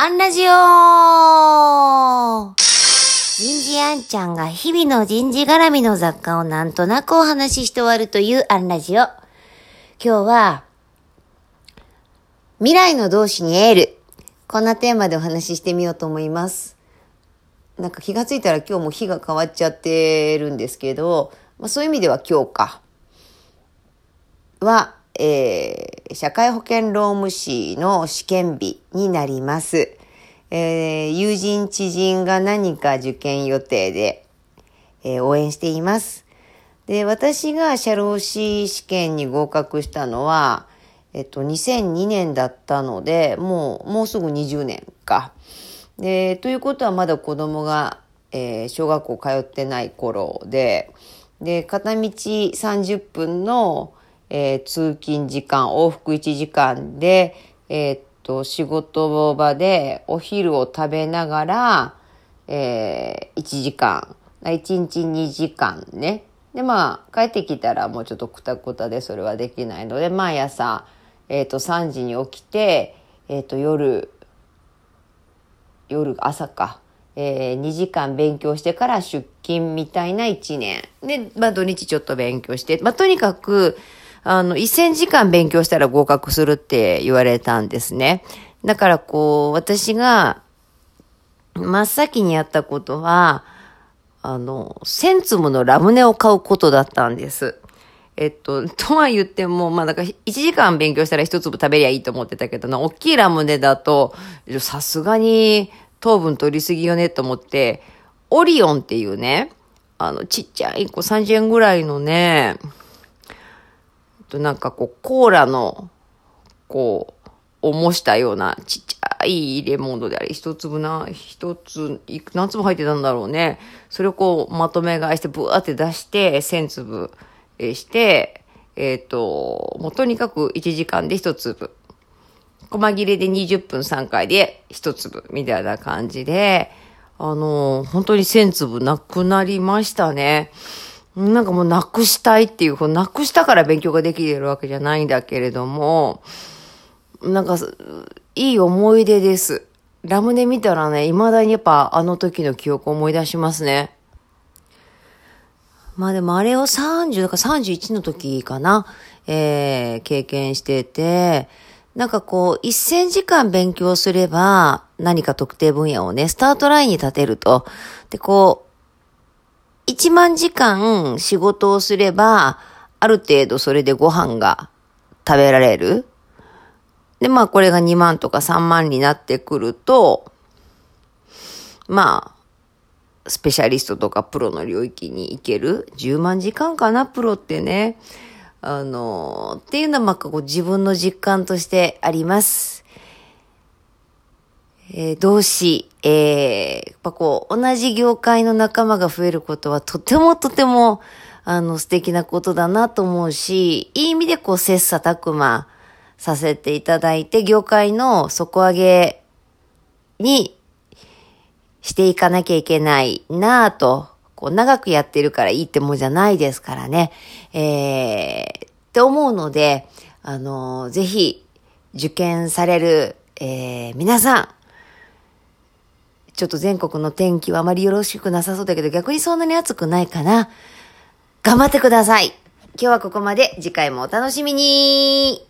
アンラジオ人事アンちゃんが日々の人事絡みの雑貨をなんとなくお話しして終わるというアンラジオ。今日は、未来の同志にエール。こんなテーマでお話ししてみようと思います。なんか気がついたら今日も日が変わっちゃってるんですけど、まあ、そういう意味では今日か。は、えー、社会保険労務士の試験日になります。えー、友人知人が何か受験予定で、えー、応援しています。で、私が社労士試験に合格したのは、えっと、2002年だったので、もう、もうすぐ20年か。で、ということはまだ子供が、えー、小学校通ってない頃で、で、片道30分の、えー、通勤時間、往復1時間で、えー、っと、仕事場でお昼を食べながら、えー、1時間、1日2時間ね。で、まあ、帰ってきたらもうちょっとくたくたでそれはできないので、毎朝、えっ、と、3時に起きて、えっ、と、夜、夜、朝か、えー、2時間勉強してから出勤みたいな1年。で、まあ土日ちょっと勉強して、まあとにかく、あの、1000時間勉強したら合格するって言われたんですね。だからこう、私が、真っ先にやったことは、あの、1000粒のラムネを買うことだったんです。えっと、とは言っても、まあ、なんか1時間勉強したら1粒食べりゃいいと思ってたけどな、大きいラムネだと、さすがに糖分取りすぎよねと思って、オリオンっていうね、あの、ちっちゃい、こう30円ぐらいのね、となんかこう、コーラの、こう、を模したようなちっちゃいレモンドであれ、一粒な、一つ、何粒入ってたんだろうね。それをこう、まとめ買いして、ブワーって出して、千粒して、えっ、ー、と、もうとにかく1時間で一粒。細切れで20分3回で一粒みたいな感じで、あの、本当に1000粒なくなりましたね。なんかもうなくしたいっていう、なくしたから勉強ができてるわけじゃないんだけれども、なんか、いい思い出です。ラムネ見たらね、未だにやっぱあの時の記憶を思い出しますね。まあでもあれを30、だから31の時かな、えー、経験してて、なんかこう、1000時間勉強すれば、何か特定分野をね、スタートラインに立てると。で、こう、1万時間仕事をすれば、ある程度それでご飯が食べられる。で、まあこれが2万とか3万になってくると、まあ、スペシャリストとかプロの領域に行ける。10万時間かな、プロってね。あの、っていうのはまあこう自分の実感としてあります。えー、同志、えー、やっぱこう、同じ業界の仲間が増えることはとてもとても、あの、素敵なことだなと思うし、いい意味でこう、切磋琢磨させていただいて、業界の底上げにしていかなきゃいけないなぁと、こう、長くやってるからいいってもんじゃないですからね。えー、って思うので、あの、ぜひ、受験される、えー、皆さん、ちょっと全国の天気はあまりよろしくなさそうだけど、逆にそんなに暑くないかな。頑張ってください。今日はここまで。次回もお楽しみに